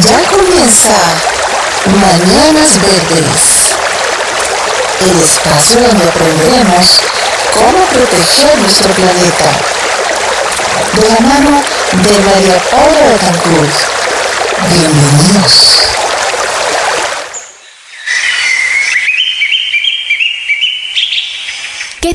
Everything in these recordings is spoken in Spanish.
Ya comienza Mañanas Verdes, el espacio donde aprenderemos cómo proteger nuestro planeta. De la mano de María Paula Betancourt. Bienvenidos. ¿Qué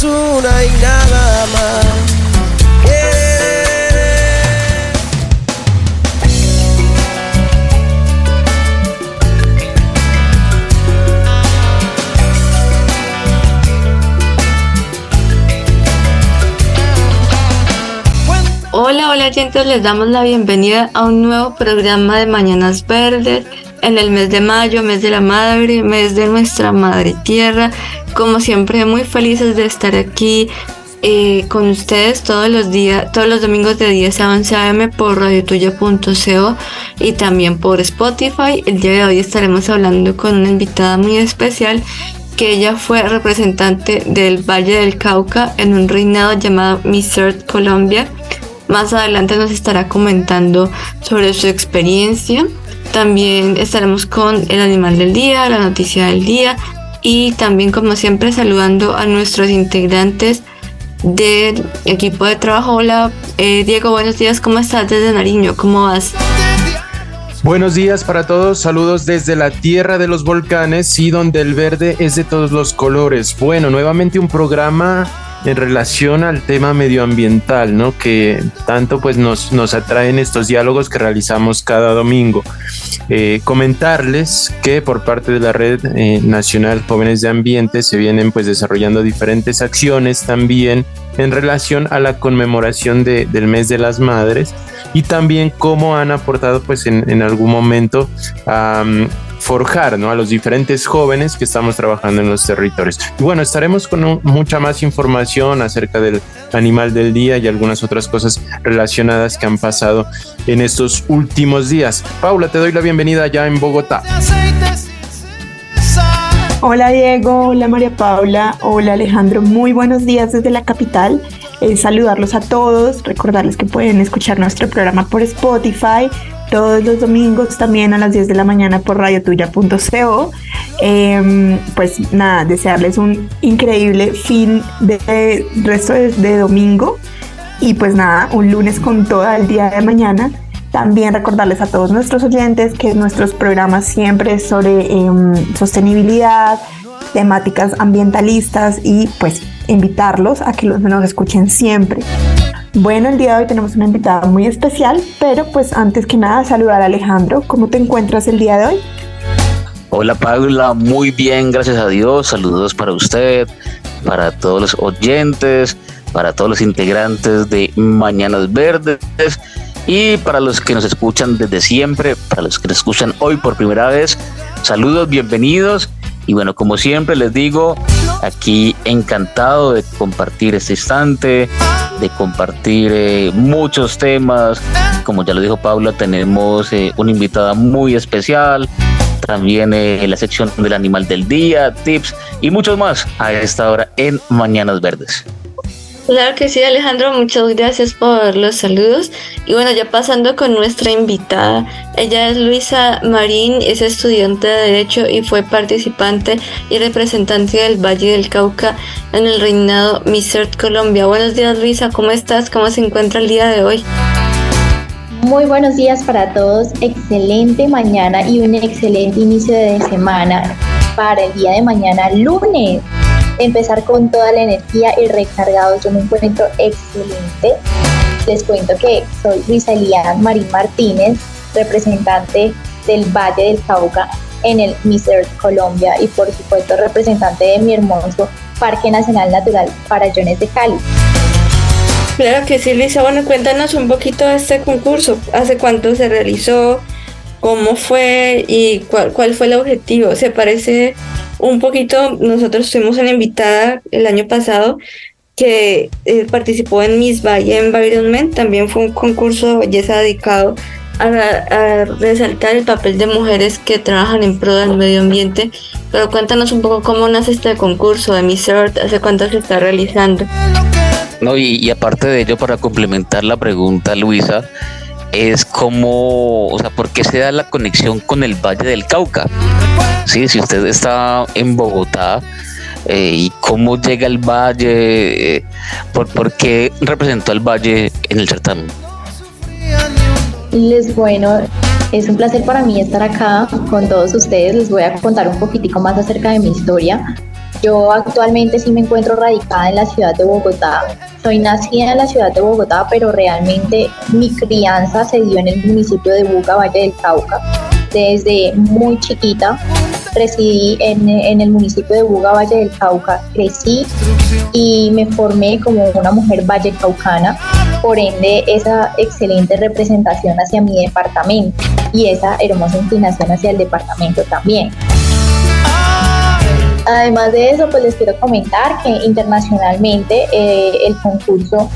Una. Hola, hola oyentes, les damos la bienvenida a un nuevo programa de Mañanas Verdes en el mes de mayo, mes de la madre, mes de nuestra madre tierra. Como siempre, muy felices de estar aquí eh, con ustedes todos los días, todos los domingos de 10 a 11 am por radiotuya.co y también por Spotify. El día de hoy estaremos hablando con una invitada muy especial que ella fue representante del Valle del Cauca en un reinado llamado Miss Earth Colombia. Más adelante nos estará comentando sobre su experiencia. También estaremos con el animal del día, la noticia del día y también como siempre saludando a nuestros integrantes del equipo de trabajo. Hola eh, Diego, buenos días, ¿cómo estás desde Nariño? ¿Cómo vas? Buenos días para todos, saludos desde la tierra de los volcanes y donde el verde es de todos los colores. Bueno, nuevamente un programa en relación al tema medioambiental, ¿no? Que tanto pues nos, nos atraen estos diálogos que realizamos cada domingo. Eh, comentarles que por parte de la Red eh, Nacional Jóvenes de Ambiente se vienen pues desarrollando diferentes acciones también en relación a la conmemoración de- del mes de las madres y también cómo han aportado pues en, en algún momento a mm, forjar ¿no? a los diferentes jóvenes que estamos trabajando en los territorios. Y bueno, estaremos con mucha más información acerca del animal del día y algunas otras cosas relacionadas que han pasado en estos últimos días. Paula, te doy la bienvenida ya en Bogotá. Hola Diego, hola María Paula, hola Alejandro, muy buenos días desde la capital. Eh, saludarlos a todos, recordarles que pueden escuchar nuestro programa por Spotify todos los domingos también a las 10 de la mañana por radiotuya.co. Eh, pues nada, desearles un increíble fin de resto de, domingo y pues nada, un lunes con toda el día de mañana. También recordarles a todos nuestros oyentes que nuestros programas siempre sobre em, sostenibilidad, temáticas ambientalistas y pues invitarlos a que los, nos escuchen siempre. Bueno, el día de hoy tenemos una invitada muy especial, pero pues antes que nada saludar a Alejandro. ¿Cómo te encuentras el día de hoy? Hola Paula, muy bien, gracias a Dios. Saludos para usted, para todos los oyentes, para todos los integrantes de Mañanas Verdes y para los que nos escuchan desde siempre, para los que nos escuchan hoy por primera vez. Saludos, bienvenidos. Y bueno, como siempre les digo, aquí encantado de compartir este instante, de compartir eh, muchos temas. Como ya lo dijo Paula, tenemos eh, una invitada muy especial, también eh, la sección del animal del día, tips y muchos más a esta hora en Mañanas Verdes. Claro que sí, Alejandro, muchas gracias por los saludos. Y bueno, ya pasando con nuestra invitada, ella es Luisa Marín, es estudiante de Derecho y fue participante y representante del Valle del Cauca en el reinado Miss Earth Colombia. Buenos días, Luisa, ¿cómo estás? ¿Cómo se encuentra el día de hoy? Muy buenos días para todos, excelente mañana y un excelente inicio de semana para el día de mañana lunes. Empezar con toda la energía y recargados. Yo me encuentro excelente. Les cuento que soy Luisa Marín Martínez, representante del Valle del Cauca en el Miss Colombia y por supuesto representante de mi hermoso Parque Nacional Natural Farallones de Cali. Claro que sí, Lisa. Bueno, cuéntanos un poquito de este concurso. ¿Hace cuánto se realizó? ¿Cómo fue? ¿Y cuál, cuál fue el objetivo? Se parece un poquito, nosotros tuvimos una invitada el año pasado que eh, participó en Miss Valle Environment, también fue un concurso de belleza dedicado a, resaltar el papel de mujeres que trabajan en pro del medio ambiente, pero cuéntanos un poco cómo nace este concurso de Miss Earth, hace cuánto se está realizando. No, y, aparte de ello, para complementar la pregunta, Luisa, es como, o sea, ¿por qué se da la conexión con el Valle del Cauca? Sí, si usted está en Bogotá, eh, y cómo llega el valle, eh, por, por, qué representó el valle en el certamen. Les bueno, es un placer para mí estar acá con todos ustedes. Les voy a contar un poquitico más acerca de mi historia. Yo actualmente sí me encuentro radicada en la ciudad de Bogotá. Soy nacida en la ciudad de Bogotá, pero realmente mi crianza se dio en el municipio de Buga, Valle del Cauca. Desde muy chiquita residí en, en, el municipio de Buga, Valle del Cauca, crecí y me formé como una mujer valle caucana por ende esa excelente representación hacia mi departamento y esa hermosa inclinación hacia el departamento también. Además de eso, pues les quiero comentar que internacionalmente eh, el concurso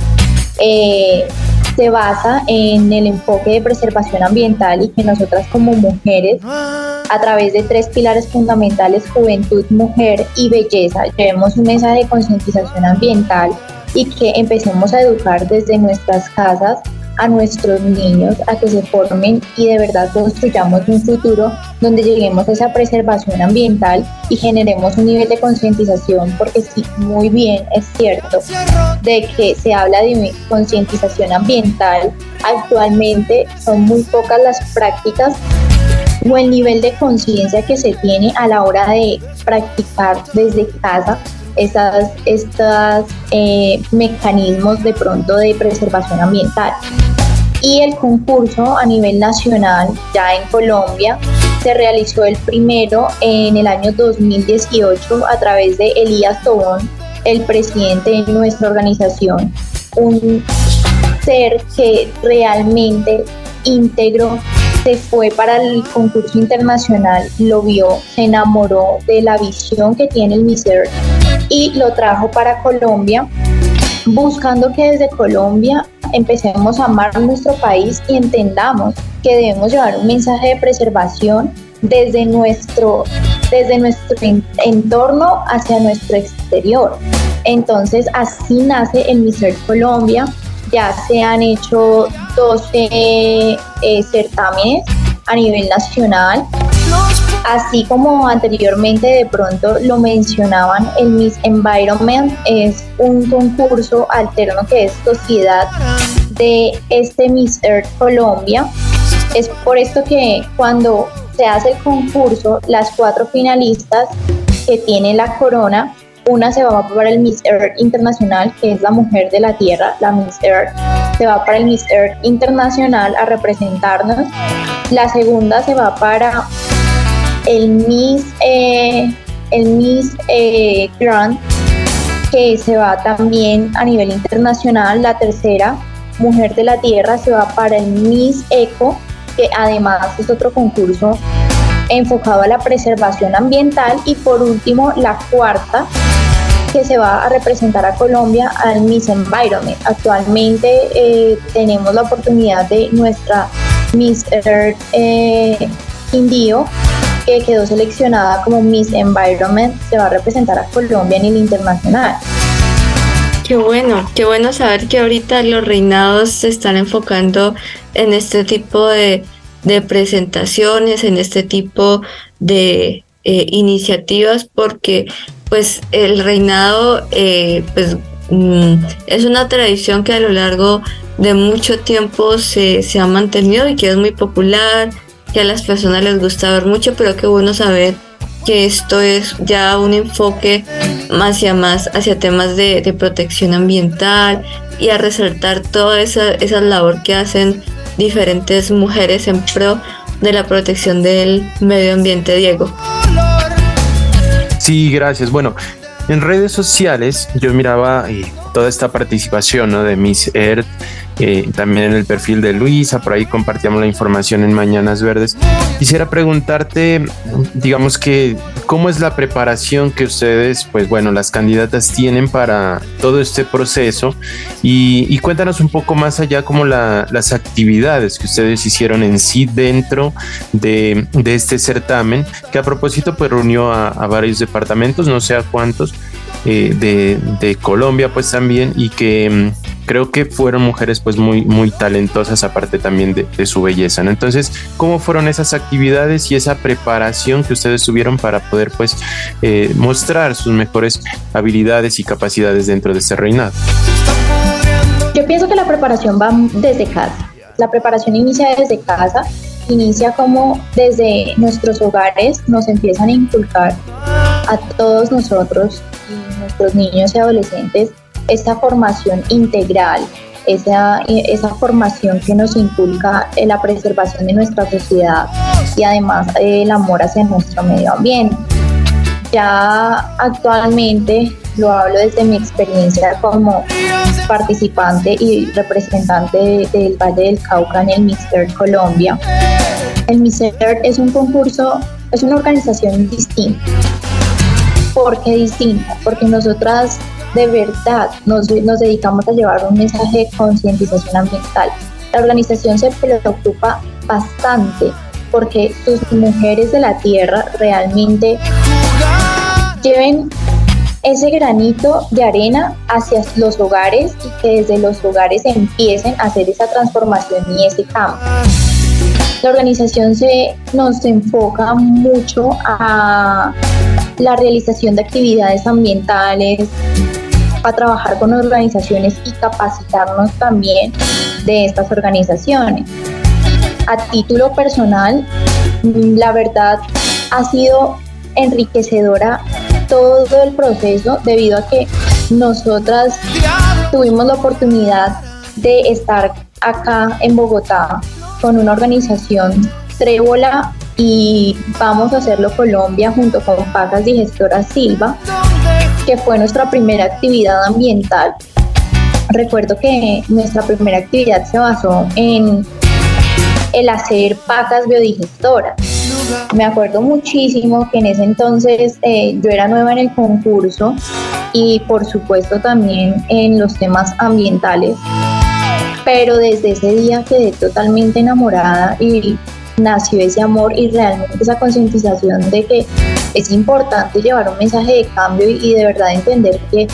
eh, se basa en el enfoque de preservación ambiental y que nosotras como mujeres, a través de tres pilares fundamentales, juventud, mujer y belleza, llevemos un mensaje de concientización ambiental y que empecemos a educar desde nuestras casas a nuestros niños a que se formen y de verdad construyamos un futuro donde lleguemos a esa preservación ambiental y generemos un nivel de concientización, porque sí, muy bien es cierto de que se habla de concientización ambiental, actualmente son muy pocas las prácticas o el nivel de conciencia que se tiene a la hora de practicar desde casa estos eh, mecanismos de pronto de preservación ambiental. Y el concurso a nivel nacional, ya en Colombia, se realizó el primero en el año 2018 a través de Elías Tobón, el presidente de nuestra organización, un ser que realmente íntegro se fue para el concurso internacional, lo vio, se enamoró de la visión que tiene el MISER y lo trajo para Colombia, buscando que desde Colombia empecemos a amar nuestro país y entendamos que debemos llevar un mensaje de preservación desde nuestro, desde nuestro entorno hacia nuestro exterior. Entonces así nace el Mister Colombia. Ya se han hecho 12 eh, certámenes a nivel nacional Así como anteriormente de pronto lo mencionaban, el Miss Environment es un concurso alterno que es sociedad de este Miss Earth Colombia. Es por esto que cuando se hace el concurso, las cuatro finalistas que tienen la corona, una se va para el Miss Earth Internacional, que es la mujer de la Tierra, la Miss Earth, se va para el Miss Earth Internacional a representarnos. La segunda se va para el Miss, eh, el Miss eh, Grand, que se va también a nivel internacional. La tercera, Mujer de la Tierra, se va para el Miss Eco, que además es otro concurso enfocado a la preservación ambiental. Y por último, la cuarta, que se va a representar a Colombia al Miss Environment. Actualmente eh, tenemos la oportunidad de nuestra Miss Earth eh, Indio que quedó seleccionada como Miss Environment, se va a representar a Colombia en el internacional. Qué bueno, qué bueno saber que ahorita los reinados se están enfocando en este tipo de, presentaciones, en este tipo de eh, iniciativas, porque pues el reinado eh, pues, mm, es una tradición que a lo largo de mucho tiempo se, se ha mantenido y que es muy popular, que a las personas les gusta ver mucho, pero qué bueno saber que esto es ya un enfoque hacia más hacia temas de, protección ambiental y a resaltar toda esa, esa labor que hacen diferentes mujeres en pro de la protección del medio ambiente, Diego. Sí, gracias. Bueno, en redes sociales yo miraba eh, toda esta participación de Miss Earth, eh, también en el perfil de Luisa, por ahí compartíamos la información en Mañanas Verdes. Quisiera preguntarte, digamos que, ¿cómo es la preparación que ustedes, pues bueno, las candidatas tienen para todo este proceso? Y, cuéntanos un poco más allá como las actividades que ustedes hicieron en sí dentro de, este certamen, que a propósito pues reunió a, a varios departamentos, no sé a cuántos, eh, de, Colombia pues también y que mm, creo que fueron mujeres pues muy, muy talentosas aparte también de, su belleza. Entonces, ¿cómo fueron esas actividades y esa preparación que ustedes tuvieron para poder pues eh, mostrar sus mejores habilidades y capacidades dentro de este reinado? Yo pienso que la preparación va desde casa. La preparación inicia desde casa, inicia como desde nuestros hogares nos empiezan a inculcar a todos nosotros nuestros niños y adolescentes esta formación integral, esa, esa formación que nos inculca en la preservación de nuestra sociedad y además el amor hacia nuestro medio ambiente. Ya actualmente lo hablo desde mi experiencia como participante y representante del Valle del Cauca en el Mister Colombia. El Mister es un concurso, es una organización distinta ¿Por qué distinta? Porque nosotras de verdad nos, nos dedicamos a llevar un mensaje de concientización ambiental. La organización se preocupa bastante porque sus mujeres de la tierra realmente lleven ese granito de arena hacia los hogares y que desde los hogares empiecen a hacer esa transformación y ese cambio. La organización se nos enfoca mucho a la realización de actividades ambientales, a trabajar con organizaciones y capacitarnos también de estas organizaciones. A título personal, la verdad ha sido enriquecedora todo el proceso debido a que nosotras tuvimos la oportunidad de estar acá en Bogotá con una organización Trébola y vamos a hacerlo Colombia junto con Pagas Digestoras Silva, que fue nuestra primera actividad ambiental. Recuerdo que nuestra primera actividad se basó en el hacer pacas biodigestoras. Me acuerdo muchísimo que en ese entonces eh, yo era nueva en el concurso y por supuesto también en los temas ambientales, pero desde ese día quedé totalmente enamorada y nació ese amor y realmente esa concientización de que es importante llevar un mensaje de cambio y, de verdad entender que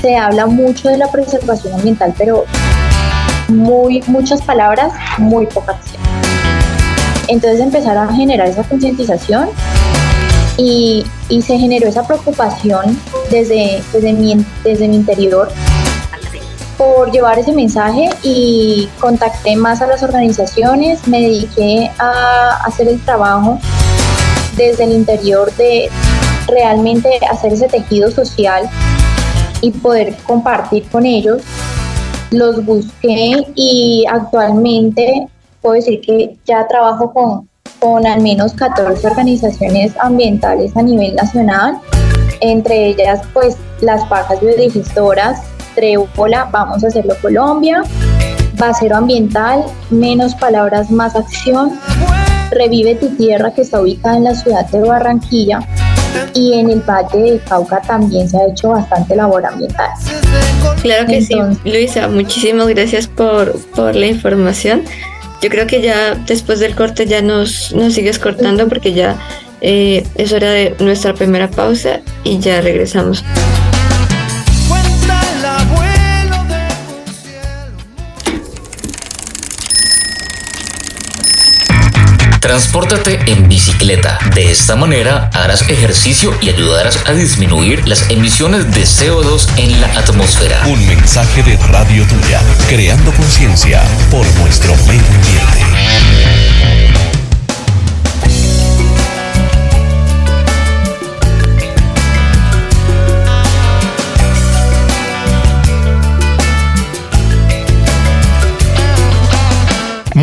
se habla mucho de la preservación ambiental, pero muy, muchas palabras, muy poca acción. Entonces empezar a generar esa concientización y, y, se generó esa preocupación desde, desde, mi, desde mi interior por llevar ese mensaje y contacté más a las organizaciones, me dediqué a hacer el trabajo desde el interior de realmente hacer ese tejido social y poder compartir con ellos. Los busqué y actualmente puedo decir que ya trabajo con, con al menos 14 organizaciones ambientales a nivel nacional, entre ellas pues las pajas biodigestoras, Trébola, vamos a hacerlo Colombia, Basero Ambiental, menos palabras, más acción, Revive tu tierra que está ubicada en la ciudad de Barranquilla y en el Valle de Cauca también se ha hecho bastante labor ambiental. Claro que sí, Luisa, muchísimas gracias por, por la información. Yo creo que ya después del corte ya nos, nos sigues cortando porque ya eh, es hora de nuestra primera pausa y ya regresamos. Transpórtate en bicicleta. De esta manera harás ejercicio y ayudarás a disminuir las emisiones de CO2 en la atmósfera. Un mensaje de Radio Tuya, creando conciencia por nuestro medio ambiente.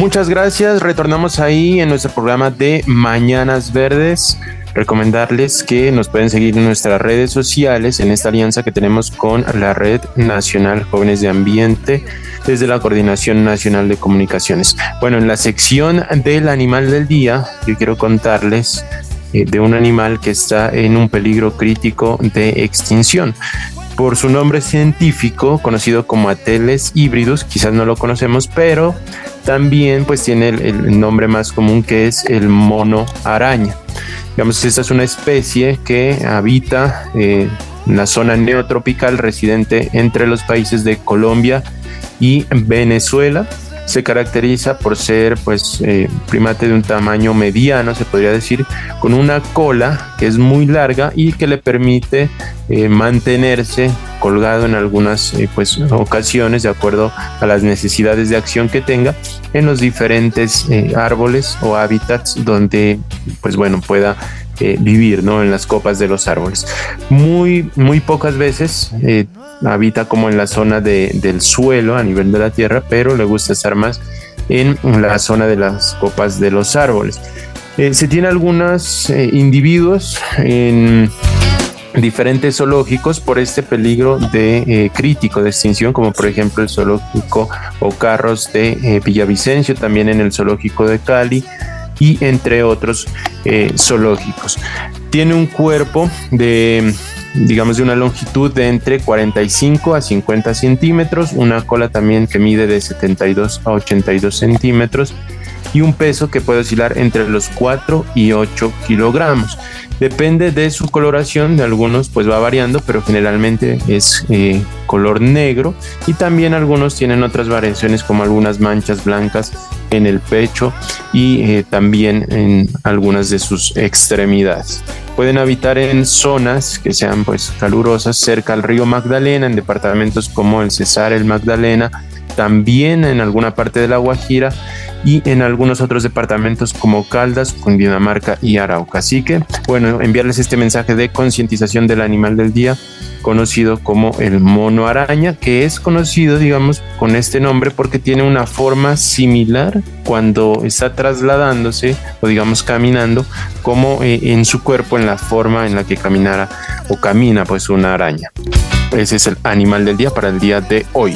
Muchas gracias. Retornamos ahí en nuestro programa de Mañanas Verdes. Recomendarles que nos pueden seguir en nuestras redes sociales en esta alianza que tenemos con la Red Nacional Jóvenes de Ambiente desde la Coordinación Nacional de Comunicaciones. Bueno, en la sección del animal del día, yo quiero contarles eh, de un animal que está en un peligro crítico de extinción por su nombre científico, conocido como Ateles híbridos, quizás no lo conocemos, pero también pues tiene el, nombre más común que es el mono araña. Digamos, esta es una especie que habita eh, en la zona neotropical residente entre los países de Colombia y Venezuela se caracteriza por ser pues eh, primate de un tamaño mediano, se podría decir, con una cola que es muy larga y que le permite eh, mantenerse colgado en algunas eh, pues, ocasiones de acuerdo a las necesidades de acción que tenga en los diferentes árboles o hábitats donde pues bueno pueda vivir ¿no? en las copas de los árboles. Muy, muy pocas veces habita como en la zona del suelo a nivel de la tierra, pero le gusta estar más en la zona de las copas de los árboles. Eh, se tiene algunos eh, individuos en diferentes zoológicos por este peligro de eh, crítico de extinción, como por ejemplo el zoológico Ocarros de Villavicencio, también en el zoológico de Cali y entre otros zoológicos. Tiene un cuerpo de digamos de una longitud de entre 45 a 50 centímetros, una cola también que mide de 72 a 82 centímetros y un peso que puede oscilar entre los 4 y 8 kilogramos. Depende de su coloración, de algunos pues va variando, pero generalmente es eh, color negro y también algunos tienen otras variaciones como algunas manchas blancas en el pecho y eh, también en algunas de sus extremidades. Pueden habitar en zonas que sean pues calurosas cerca al río Magdalena, en departamentos como el Cesar, el Magdalena, también en alguna parte de la Guajira y en algunos otros departamentos como Caldas, Cundinamarca y Arauca. Así que, bueno, enviarles este mensaje de concientización del animal del día, conocido como el mono araña, que es conocido, digamos, con este nombre porque tiene una forma similar cuando está trasladándose o, digamos, caminando, como eh, en su cuerpo, en la forma en la que caminara o camina, pues, una araña. Ese es el animal del día para el día de hoy.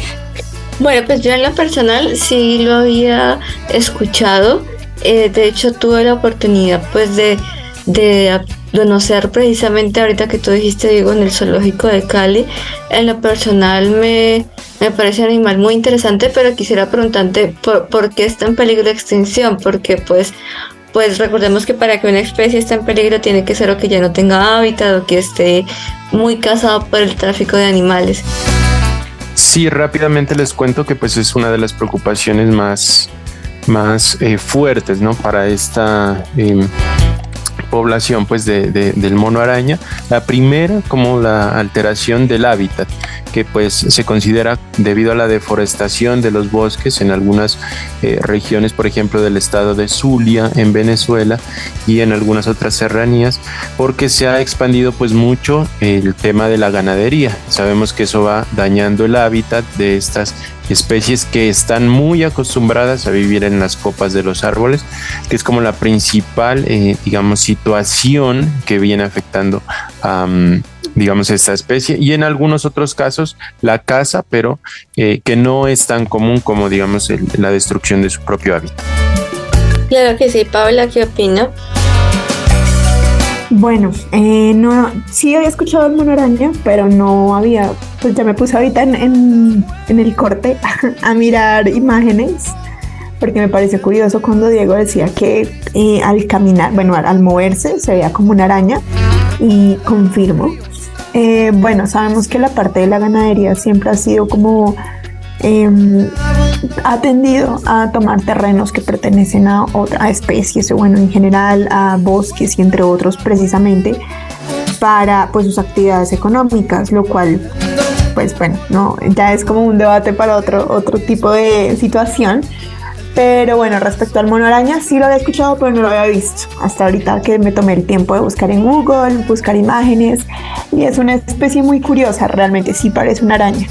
Bueno, pues yo en lo personal sí lo había escuchado. Eh, de hecho, tuve la oportunidad pues de, de conocer precisamente ahorita que tú dijiste, digo, en el zoológico de Cali. En lo personal me, me parece un animal muy interesante, pero quisiera preguntarte por, por qué está en peligro de extinción, porque pues pues recordemos que para que una especie esté en peligro tiene que ser o que ya no tenga hábitat o que esté muy casado por el tráfico de animales. Sí, rápidamente les cuento que pues es una de las preocupaciones más, más eh, fuertes, ¿no? Para esta em, población pues de, del mono araña. La primera como la alteración del hábitat que pues se considera debido a la deforestación de los bosques en algunas eh, regiones, por ejemplo del estado de Zulia en Venezuela y en algunas otras serranías, porque se ha expandido pues mucho el tema de la ganadería. Sabemos que eso va dañando el hábitat de estas especies que están muy acostumbradas a vivir en las copas de los árboles, que es como la principal, eh, digamos, situación que viene afectando a, digamos, esta especie. Y en algunos otros casos, la caza, pero eh, que no es tan común como, digamos, la destrucción de su propio hábitat. Claro que sí, Paula, ¿qué opina? Bueno, eh, no, sí había escuchado el mono araña, pero no había, pues ya me puse ahorita en, en, el corte a mirar imágenes, porque me pareció curioso cuando Diego decía que eh, al caminar, bueno, al, moverse se veía como una araña, y confirmo. Eh, bueno, sabemos que la parte de la ganadería siempre ha sido como eh, ha tendido a tomar terrenos que pertenecen a otra especies o bueno en general a bosques y entre otros precisamente para pues sus actividades económicas lo cual pues bueno no ya es como un debate para otro otro tipo de situación Pero bueno, respecto al mono araña, sí lo había escuchado, pero no lo había visto. Hasta ahorita que me tomé el tiempo de buscar en Google, buscar imágenes. Y es una especie muy curiosa, realmente sí parece una araña.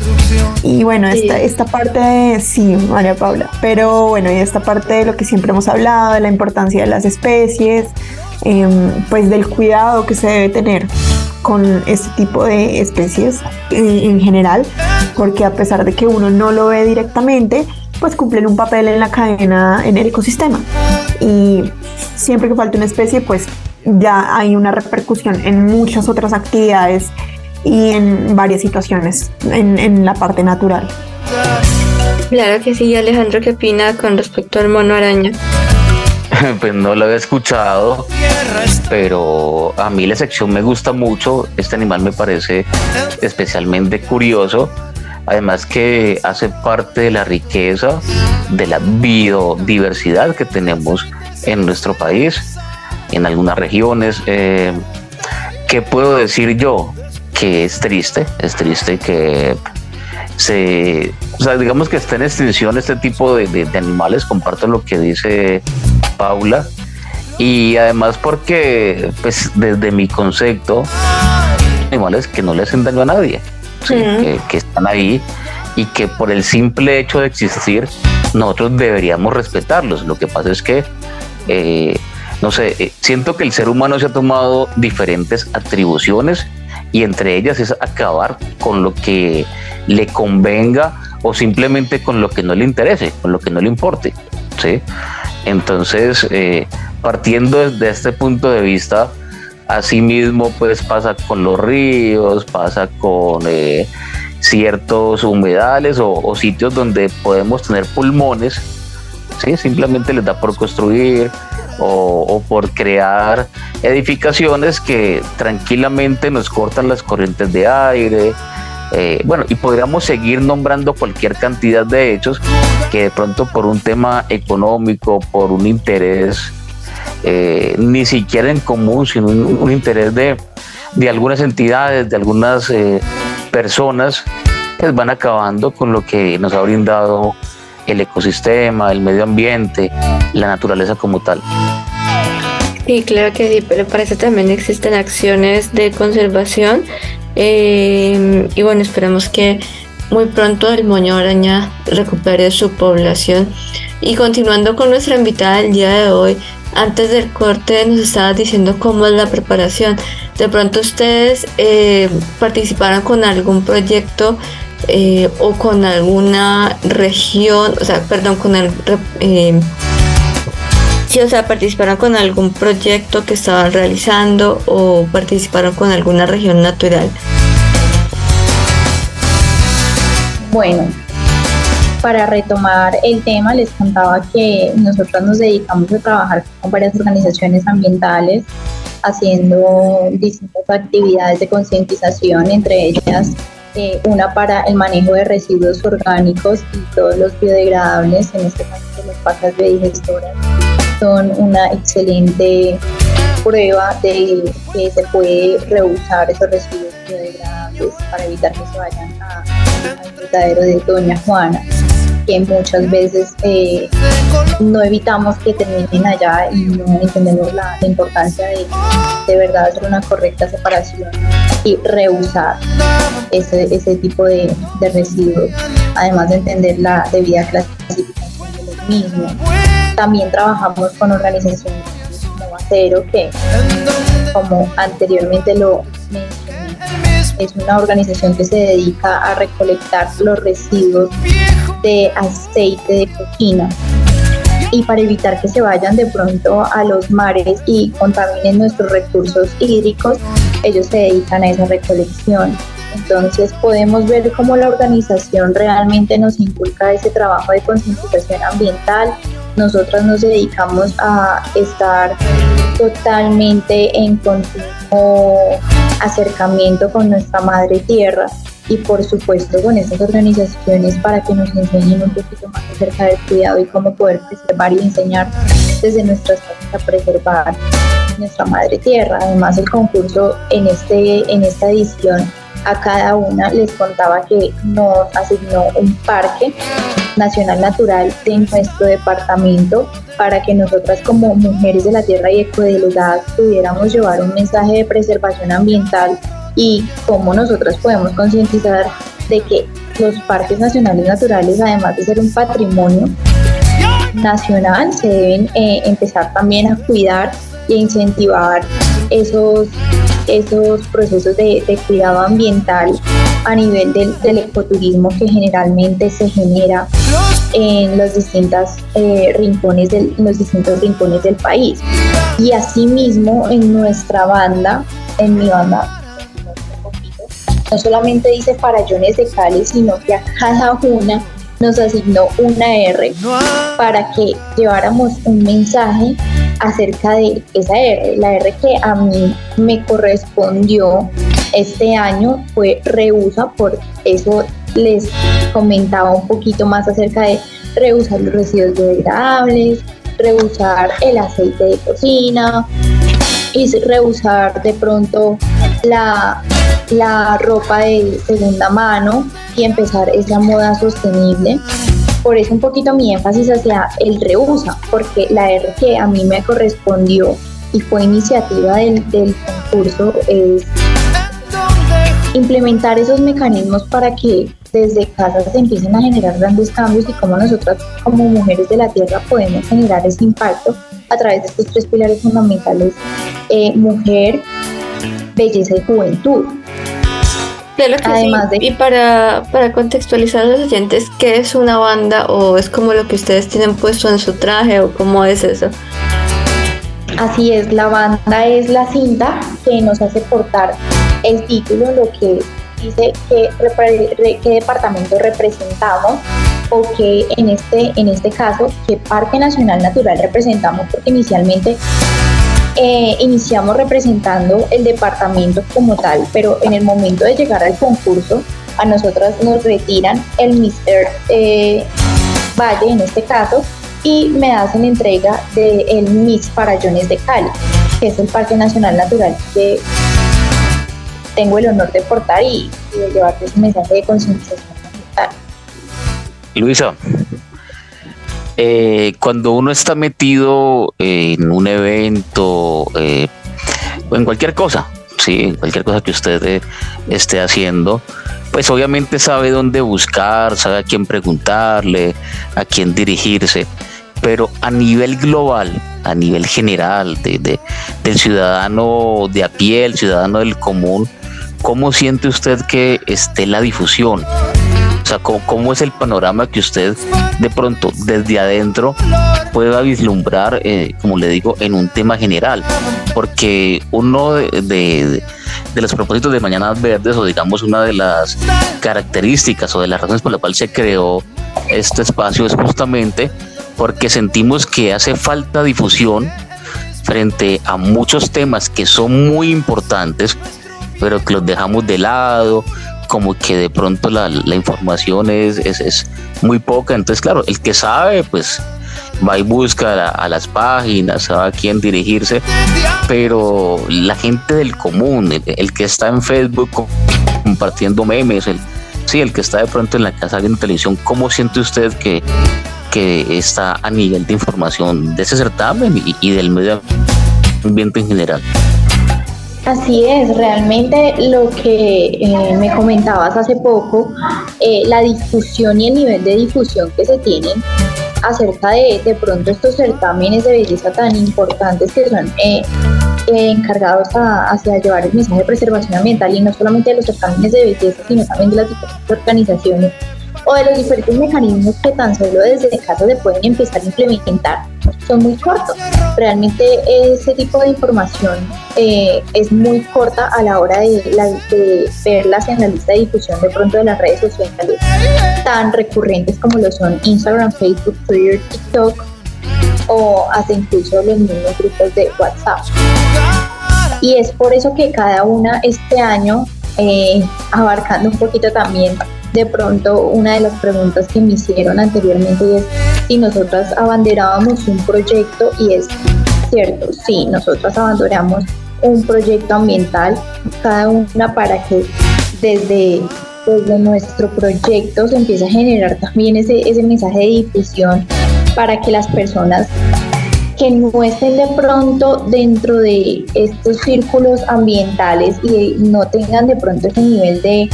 Y bueno, esta, esta parte, de, sí, María Paula. Pero bueno, y esta parte de lo que siempre hemos hablado, de la importancia de las especies, em, pues del cuidado que se debe tener con este tipo de especies en general, porque a pesar de que uno no lo ve directamente, pues cumplen un papel en la cadena, en el ecosistema. Y siempre que falta una especie, pues ya hay una repercusión en muchas otras actividades y en varias situaciones en, la parte natural. Claro que sí, Alejandro, ¿qué opina con respecto al mono araña? pues no lo había escuchado, pero a mí la sección me gusta mucho. Este animal me parece especialmente curioso además que hace parte de la riqueza de la biodiversidad que tenemos en nuestro país, en algunas regiones. Eh, ¿Qué puedo decir yo? Que es triste, es triste que se, digamos que está en extinción este tipo de, animales, comparto lo que dice Paula, y además porque, pues, desde mi concepto, animales que no le hacen daño a nadie que, están ahí y que por el simple hecho de existir nosotros deberíamos respetarlos. Lo que pasa es que, eh, no sé, eh, siento que el ser humano se ha tomado diferentes atribuciones y entre ellas es acabar con lo que le convenga o simplemente con lo que no le interese, con lo que no le importe. ¿sí? Entonces, eh, partiendo desde este punto de vista, Asimismo, pues pasa con los ríos, pasa con eh, ciertos humedales o, sitios donde podemos tener pulmones, ¿sí? simplemente les da por construir o, por crear edificaciones que tranquilamente nos cortan las corrientes de aire. Eh, bueno, y podríamos seguir nombrando cualquier cantidad de hechos que de pronto por un tema económico, por un interés eh, ni siquiera en común, sino un, interés de, algunas entidades, de algunas eh, personas, que van acabando con lo que nos ha brindado el ecosistema, el medio ambiente, la naturaleza como tal. Sí, claro que sí, pero para eso también existen acciones de conservación eh, y bueno, esperemos que muy pronto el moño araña recupere su población. Y continuando con nuestra invitada del día de hoy, antes del corte nos estaba diciendo cómo es la preparación. De pronto ustedes eh, participaron con algún proyecto eh, o con alguna región, o sea, perdón, con el... Eh, sí, o sea, participaron con algún proyecto que estaban realizando o participaron con alguna región natural. Bueno, para retomar el tema, les contaba que nosotros nos dedicamos a trabajar con varias organizaciones ambientales haciendo distintas actividades de concientización, entre ellas eh, una para el manejo de residuos orgánicos y todos los biodegradables, en este caso las pasas biodigestadoras, son una excelente prueba de que se puede reusar esos residuos biodegradables para evitar que se vayan al verdadero de Doña Juana que muchas veces eh, no evitamos que terminen allá y no entendemos la, importancia de de verdad hacer una correcta separación y reusar ese, ese tipo de, de residuos, además de entender la debida clasificación de los mismos. También trabajamos con organizaciones como Acero, que como anteriormente lo mencioné, es una organización que se dedica a recolectar los residuos de aceite de cocina y para evitar que se vayan de pronto a los mares y contaminen nuestros recursos hídricos, ellos se dedican a esa recolección. Entonces podemos ver cómo la organización realmente nos inculca ese trabajo de concientización ambiental. Nosotras nos dedicamos a estar totalmente en continuo acercamiento con nuestra madre tierra y por supuesto con estas organizaciones para que nos enseñen un poquito más acerca del cuidado y cómo poder preservar y enseñar desde nuestras casas a preservar nuestra madre tierra. Además el concurso en, este, en esta edición a cada una les contaba que nos asignó un parque Nacional Natural de nuestro departamento para que nosotras como mujeres de la tierra y ecodelegadas pudiéramos llevar un mensaje de preservación ambiental y cómo nosotras podemos concientizar de que los parques nacionales naturales, además de ser un patrimonio nacional, se deben eh, empezar también a cuidar a incentivar esos, esos procesos de, cuidado ambiental a nivel del, ecoturismo que generalmente se genera en los distintos eh, rincones del, los distintos rincones del país. Y asimismo en nuestra banda, en mi banda, no solamente dice farallones de Cali, sino que a cada una nos asignó una R para que lleváramos un mensaje acerca de esa R. La R que a mí me correspondió este año fue reusa, por eso les comentaba un poquito más acerca de reusar los residuos degradables, reusar el aceite de cocina y reusar de pronto la, la ropa de segunda mano y empezar esa moda sostenible. Por eso un poquito mi énfasis hacia el reusa, porque la R que a mí me correspondió y fue iniciativa del, concurso es implementar esos mecanismos para que desde casa se empiecen a generar grandes cambios y cómo nosotras como mujeres de la tierra podemos generar ese impacto a través de estos tres pilares fundamentales, eh, mujer, belleza y juventud. Además de... Y para, para contextualizar a los oyentes, ¿qué es una banda o es como lo que ustedes tienen puesto en su traje o cómo es eso? Así es, la banda es la cinta que nos hace portar el título, lo que dice qué, qué departamento representamos o que en este, en este caso qué Parque Nacional Natural representamos, porque inicialmente eh, iniciamos representando el departamento como tal, pero en el momento de llegar al concurso, a nosotras nos retiran el Mister eh, Valle en este caso y me hacen entrega del el Miss Farallones de Cali, que es el Parque Nacional Natural que tengo el honor de portar y, de llevarte ese mensaje de concientización Luisa, eh, cuando uno está metido en un evento eh, o en cualquier cosa, sí, cualquier cosa que usted eh, esté haciendo, pues obviamente sabe dónde buscar, sabe a quién preguntarle, a quién dirigirse, pero a nivel global, a nivel general, de, del ciudadano de a pie, el ciudadano del común, ¿cómo siente usted que esté la difusión? O sea, ¿cómo, es el panorama que usted de pronto desde adentro pueda vislumbrar, eh, como le digo, en un tema general? Porque uno de, los propósitos de Mañanas Verdes, o digamos una de las características o de las razones por las cuales se creó este espacio es justamente porque sentimos que hace falta difusión frente a muchos temas que son muy importantes, pero que los dejamos de lado, como que de pronto la, información es, es, muy poca. Entonces, claro, el que sabe, pues va y busca a, las páginas, sabe a quién dirigirse, pero la gente del común, el, que está en Facebook compartiendo memes, el, sí, el que está de pronto en la casa viendo televisión, ¿cómo siente usted que, que está a nivel de información de ese certamen y del medio ambiente en general? Así es, realmente lo que eh, me comentabas hace poco, eh, la discusión y el nivel de difusión que se tienen acerca de de pronto estos certámenes de belleza tan importantes que son eh, encargados a, hacia llevar el mensaje de preservación ambiental y no solamente de los certámenes de belleza, sino también de las diferentes organizaciones o de los diferentes mecanismos que tan solo desde casa se pueden empezar a implementar son muy cortos. Realmente ese tipo de información eh, es muy corta a la hora de, verlas en la lista de difusión de pronto de las redes sociales tan recurrentes como lo son Instagram, Facebook, Twitter, TikTok o hasta incluso los mismos grupos de WhatsApp. Y es por eso que cada una este año, eh, abarcando un poquito también de pronto una de las preguntas que me hicieron anteriormente es si nosotras abanderábamos un proyecto y es cierto, sí, nosotras abanderamos un proyecto ambiental, cada una para que desde desde nuestro proyecto se empieza a generar también ese, ese mensaje de difusión para que las personas que no estén de pronto dentro de estos círculos ambientales y no tengan de pronto ese nivel de,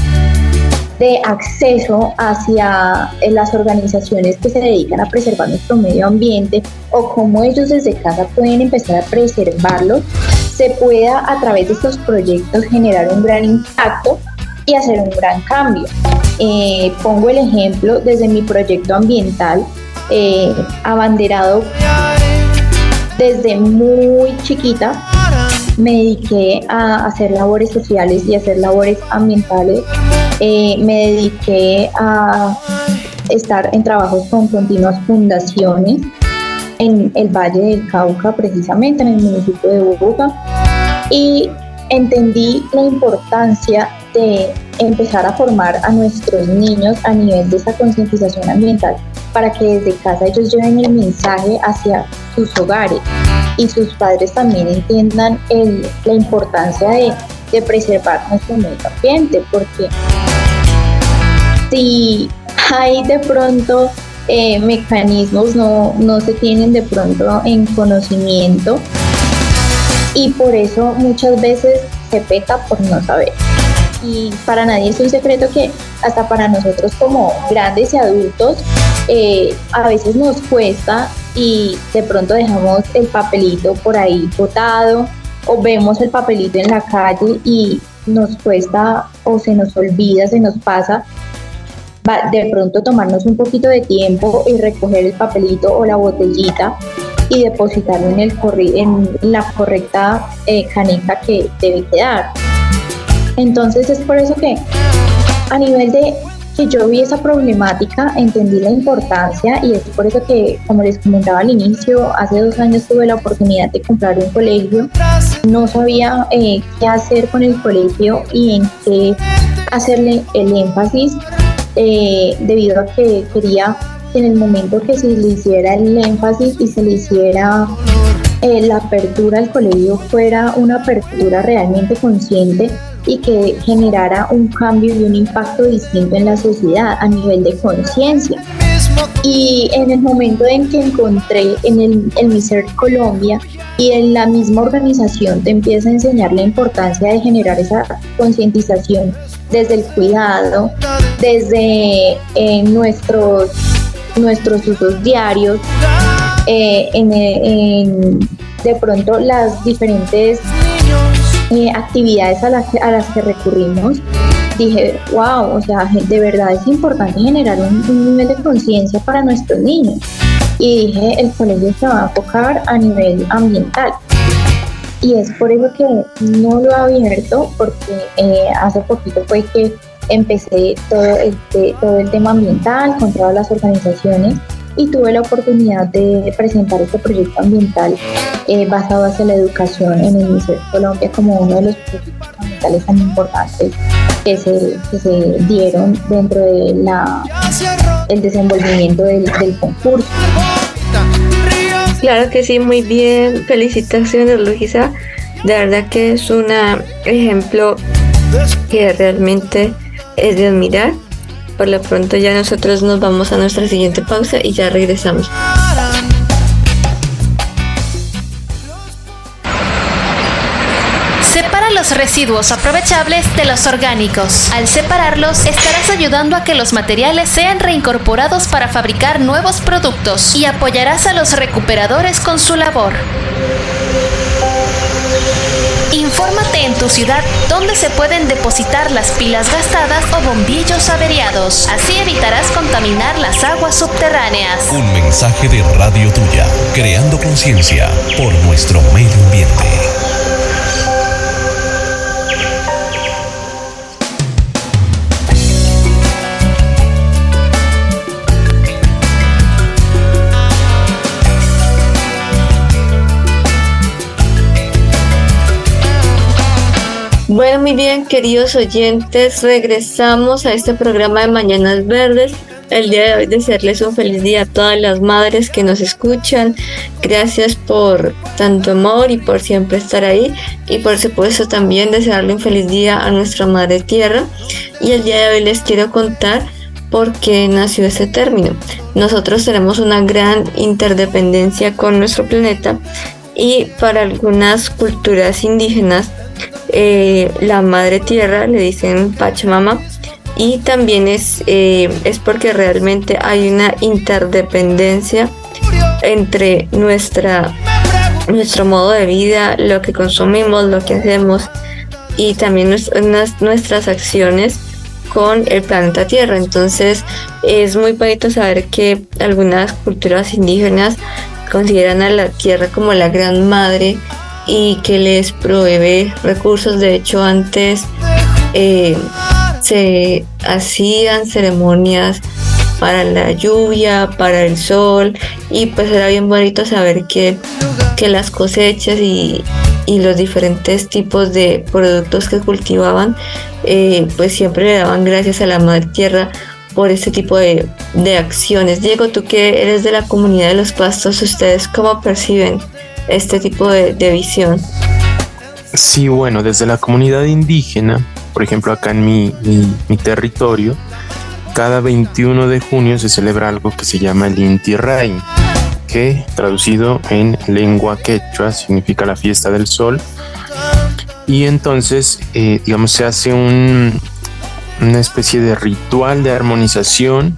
de acceso hacia eh, las organizaciones que se dedican a preservar nuestro medio ambiente o cómo ellos desde casa pueden empezar a preservarlo, se pueda a través de estos proyectos generar un gran impacto y hacer un gran cambio. Eh, pongo el ejemplo desde mi proyecto ambiental, eh, abanderado desde muy chiquita me dediqué a hacer labores sociales y hacer labores ambientales. Eh, me dediqué a estar en trabajos con continuas fundaciones en el Valle del Cauca, precisamente en el municipio de Bogotá. Y entendí la importancia de empezar a formar a nuestros niños a nivel de esa concientización ambiental para que desde casa ellos lleven el mensaje hacia sus hogares y sus padres también entiendan la importancia de, preservar nuestro medio ambiente, porque si hay de pronto eh, mecanismos, no, no se tienen de pronto en conocimiento y por eso muchas veces se peca por no saber. Y para nadie es un secreto que hasta para nosotros como grandes y adultos eh, a veces nos cuesta y de pronto dejamos el papelito por ahí botado o vemos el papelito en la calle y nos cuesta o se nos olvida, se nos pasa de pronto tomarnos un poquito de tiempo y recoger el papelito o la botellita y depositarlo en, el en la correcta eh, caneca que debe quedar. Entonces es por eso que a nivel de que yo vi esa problemática, entendí la importancia y es por eso que, como les comentaba al inicio, hace dos años tuve la oportunidad de comprar un colegio. No sabía eh, qué hacer con el colegio y en qué hacerle el énfasis, eh, debido a que quería que en el momento que se le hiciera el énfasis y se le hiciera eh, la apertura al colegio fuera una apertura realmente consciente y que generara un cambio y un impacto distinto en la sociedad a nivel de conciencia. Y en el momento en que encontré en el, el MISER Colombia y en la misma organización te empieza a enseñar la importancia de generar esa concientización desde el cuidado, desde eh, nuestros, nuestros usos diarios, eh, de pronto las diferentes eh, actividades a las, a las que recurrimos, dije, wow, o sea, de verdad es importante generar un, nivel de conciencia para nuestros niños. Y dije, el colegio se va a enfocar a nivel ambiental. Y es por eso que no lo he abierto, porque eh, hace poquito fue que empecé todo el, todo el tema ambiental con todas las organizaciones y tuve la oportunidad de presentar este proyecto ambiental eh, basado hacia la educación en el Ministerio de Colombia como uno de los proyectos ambientales tan importantes que se, que se dieron dentro de la el desenvolvimiento del, del concurso. Claro que sí, muy bien. Felicitaciones, Luisa. De verdad que es un ejemplo que realmente es de admirar por lo pronto ya nosotros nos vamos a nuestra siguiente pausa y ya regresamos. Separa los residuos aprovechables de los orgánicos. Al separarlos, estarás ayudando a que los materiales sean reincorporados para fabricar nuevos productos y apoyarás a los recuperadores con su labor. Infórmate en tu ciudad dónde se pueden depositar las pilas gastadas o bombillos averiados. Así evitarás contaminar las aguas subterráneas. Un mensaje de Radio Tuya, creando conciencia por nuestro medio ambiente. Bueno, muy bien, queridos oyentes, regresamos a este programa de Mañanas Verdes el día de hoy desearles un feliz día a todas las madres que nos escuchan. Gracias por tanto amor y por siempre estar ahí. Y por supuesto también desearle un feliz día a nuestra Madre Tierra. Y el día de hoy les quiero contar por qué nació ese término. Nosotros tenemos una gran interdependencia con nuestro planeta y para algunas culturas indígenas eh, la madre tierra le dicen Pachamama y también es, eh, es porque realmente hay una interdependencia entre nuestra, nuestro modo de vida, lo que consumimos, lo que hacemos y también nuestras, nuestras acciones con el planeta Tierra. Entonces es muy bonito saber que algunas culturas indígenas consideran a la Tierra como la gran madre y que les provee recursos. De hecho, antes eh, se hacían ceremonias para la lluvia, para el sol y pues era bien bonito saber que, que las cosechas y, y, los diferentes tipos de productos que cultivaban eh, pues siempre le daban gracias a la madre tierra por este tipo de, de acciones. Diego, tú que eres de la comunidad de los pastos, ¿ustedes cómo perciben este tipo de, de visión? Sí, bueno, desde la comunidad indígena por ejemplo, acá en mi, mi, territorio, cada 21 de junio se celebra algo que se llama el Inti Raymi, que traducido en lengua quechua significa la fiesta del sol. Y entonces, eh, digamos, se hace un, una especie de ritual de armonización,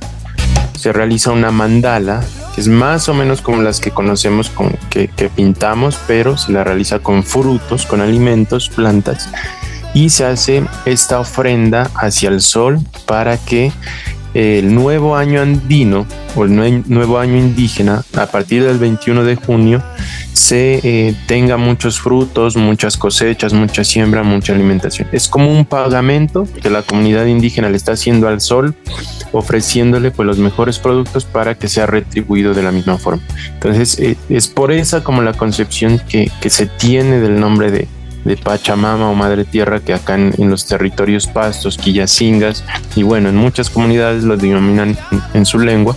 se realiza una mandala, que es más o menos como las que conocemos con, que, pintamos, pero se la realiza con frutos, con alimentos, plantas y se hace esta ofrenda hacia el sol para que el nuevo año andino o el nuevo año indígena a partir del 21 de junio se eh, tenga muchos frutos, muchas cosechas, mucha siembra, mucha alimentación. Es como un pagamento que la comunidad indígena le está haciendo al sol, ofreciéndole pues los mejores productos para que sea retribuido de la misma forma. Entonces eh, es por esa como la concepción que, que se tiene del nombre de, de Pachamama o Madre Tierra que acá en, los territorios pastos, quillacingas y bueno, en muchas comunidades lo denominan en, su lengua,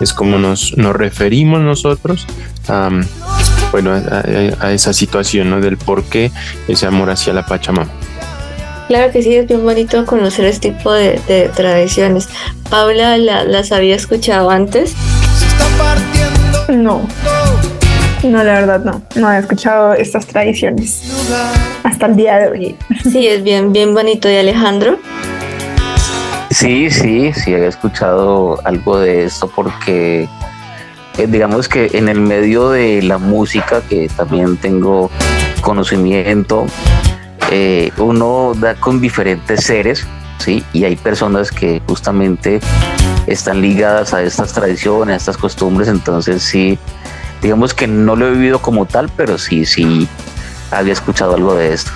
es como nos, nos referimos nosotros a, bueno, a, esa situación ¿no? del por qué ese amor hacia la Pachamama. Claro que sí, es bien bonito conocer este tipo de, tradiciones. Paula, ¿las había escuchado antes? No. No, la verdad no. No he escuchado estas tradiciones hasta el día de hoy. Sí, es bien, bien bonito. ¿Y Alejandro? Sí, sí, sí, he escuchado algo de esto porque eh, digamos que en el medio de la música, que también tengo conocimiento, eh, uno da con diferentes seres, ¿sí? Y hay personas que justamente están ligadas a estas tradiciones, a estas costumbres, entonces sí, digamos que no lo he vivido como tal, pero sí, sí había escuchado algo de esto.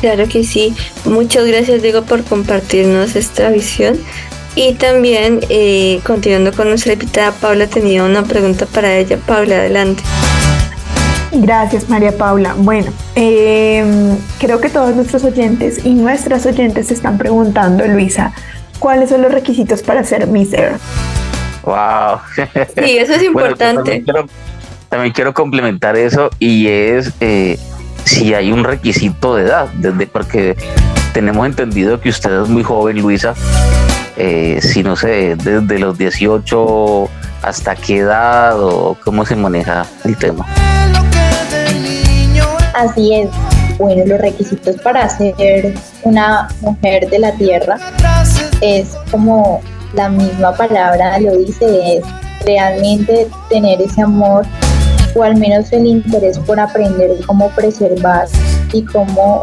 Claro que sí. Muchas gracias Diego por compartirnos esta visión. Y también, eh, continuando con nuestra invitada, Paula tenía una pregunta para ella. Paula, adelante. Gracias, María Paula. Bueno, em, creo que todos nuestros oyentes y nuestras oyentes se están preguntando, Luisa, ¿cuáles son los requisitos para ser Miss Earth? Wow. Sí, eso es importante. también, quiero, complementar eso y es eh, si hay un requisito de edad, desde porque tenemos entendido que usted es muy joven, Luisa. Eh, si no sé, desde los 18 hasta qué edad o cómo se maneja el tema. Así es. Bueno, los requisitos para ser una mujer de la tierra es como la misma palabra lo dice, es realmente tener ese amor o al menos el interés por aprender cómo preservar y cómo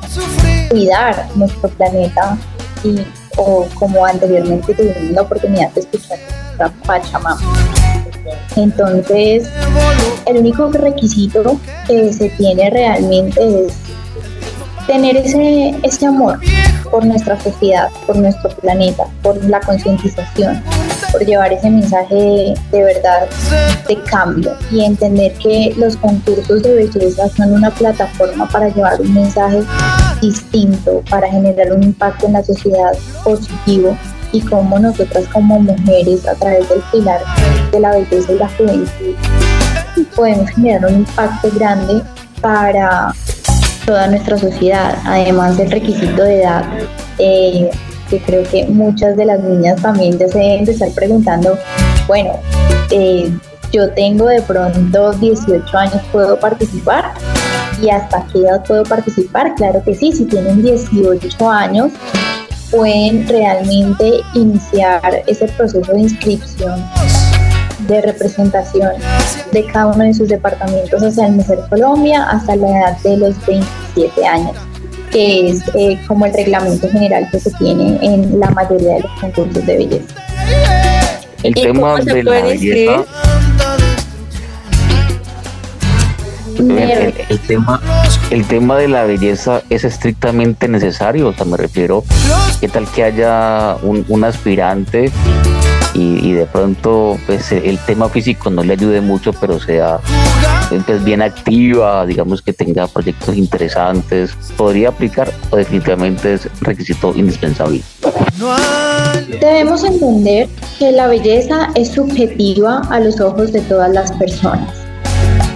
cuidar nuestro planeta y o como anteriormente tuvimos la oportunidad de escuchar nuestra Pachamama. Entonces, el único requisito que se tiene realmente es tener ese, ese amor por nuestra sociedad, por nuestro planeta, por la concientización, por llevar ese mensaje de, verdad de cambio y entender que los concursos de belleza son una plataforma para llevar un mensaje distinto, para generar un impacto en la sociedad positivo y cómo nosotras como mujeres a través del pilar de la belleza y la juventud podemos generar un impacto grande para toda nuestra sociedad, además del requisito de edad, eh, que creo que muchas de las niñas también ya se deben de estar preguntando, bueno, eh, yo tengo de pronto 18 años, ¿puedo participar? ¿Y hasta qué edad puedo participar? Claro que sí, si tienen 18 años, pueden realmente iniciar ese proceso de inscripción de representación de cada uno de sus departamentos hacia el Mujer Colombia hasta la edad de los 27 años, que es eh, como el reglamento general que se tiene en la mayoría de los concursos de belleza. El tema de la belleza. El, tema, el tema de la belleza es estrictamente necesario, o sea, me refiero, ¿qué tal que haya un, un aspirante y, de pronto pues el tema físico no le ayude mucho, pero sea pues, bien activa, digamos que tenga proyectos interesantes, podría aplicar o definitivamente es requisito indispensable. Debemos entender que la belleza es subjetiva a los ojos de todas las personas.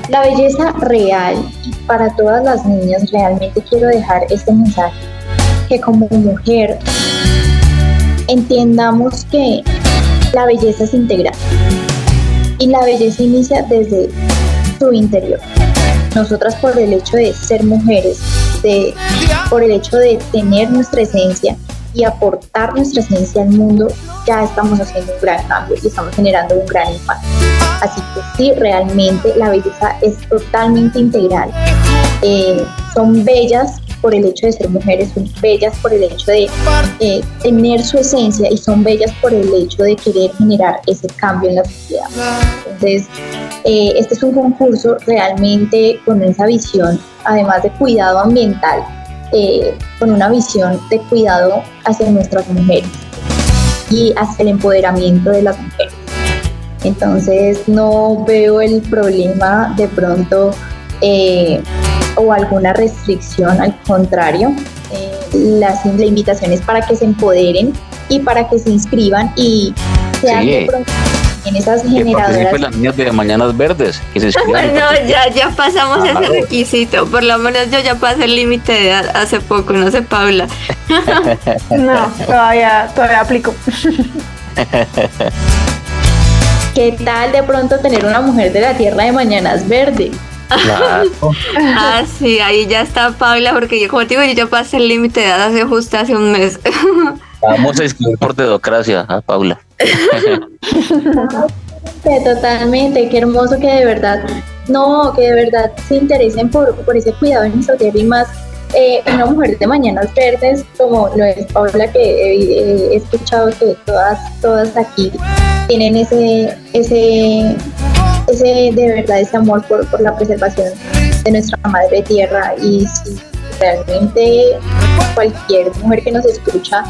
La belleza real para todas las niñas realmente quiero dejar este mensaje que como mujer entendamos que la belleza es integral y la belleza inicia desde su interior. Nosotras por el hecho de ser mujeres, de, por el hecho de tener nuestra esencia y aportar nuestra esencia al mundo, ya estamos haciendo un gran cambio y estamos generando un gran impacto. Así que sí, realmente la belleza es totalmente integral. Eh, son bellas por el hecho de ser mujeres, son bellas por el hecho de eh, tener su esencia y son bellas por el hecho de querer generar ese cambio en la sociedad. Entonces, eh, este es un concurso realmente con esa visión, además de cuidado ambiental, eh, con una visión de cuidado hacia nuestras mujeres y hacia el empoderamiento de las mujeres. Entonces no veo el problema de pronto o alguna restricción, al contrario, eh, las, la invitación es para que se empoderen y para que se inscriban y sean en esas generadoras. las niñas de Mañanas Verdes que se no, ya, ya pasamos ese requisito. Por lo menos yo ya pasé el límite de edad hace poco, no sé, Paula. no, todavía, todavía aplico. ¿Qué tal de pronto tener una mujer de la tierra de Mañanas Verdes? Ah, sí, ahí ya está Paula, porque yo, como te digo, yo ya pasé el límite de edad hace justo hace un mes. Vamos a escribir por dedocracia, ¿ah, Paula? Totalmente, qué hermoso que de verdad, no, que de verdad se interesen por, por ese cuidado en nuestra tierra y más eh, una mujer de mañanas verdes, como lo es Paula, que he, escuchado que todas, todas aquí tienen ese, ese ese de verdad ese amor por, por la preservación de nuestra madre tierra. Y si realmente cualquier mujer que nos escucha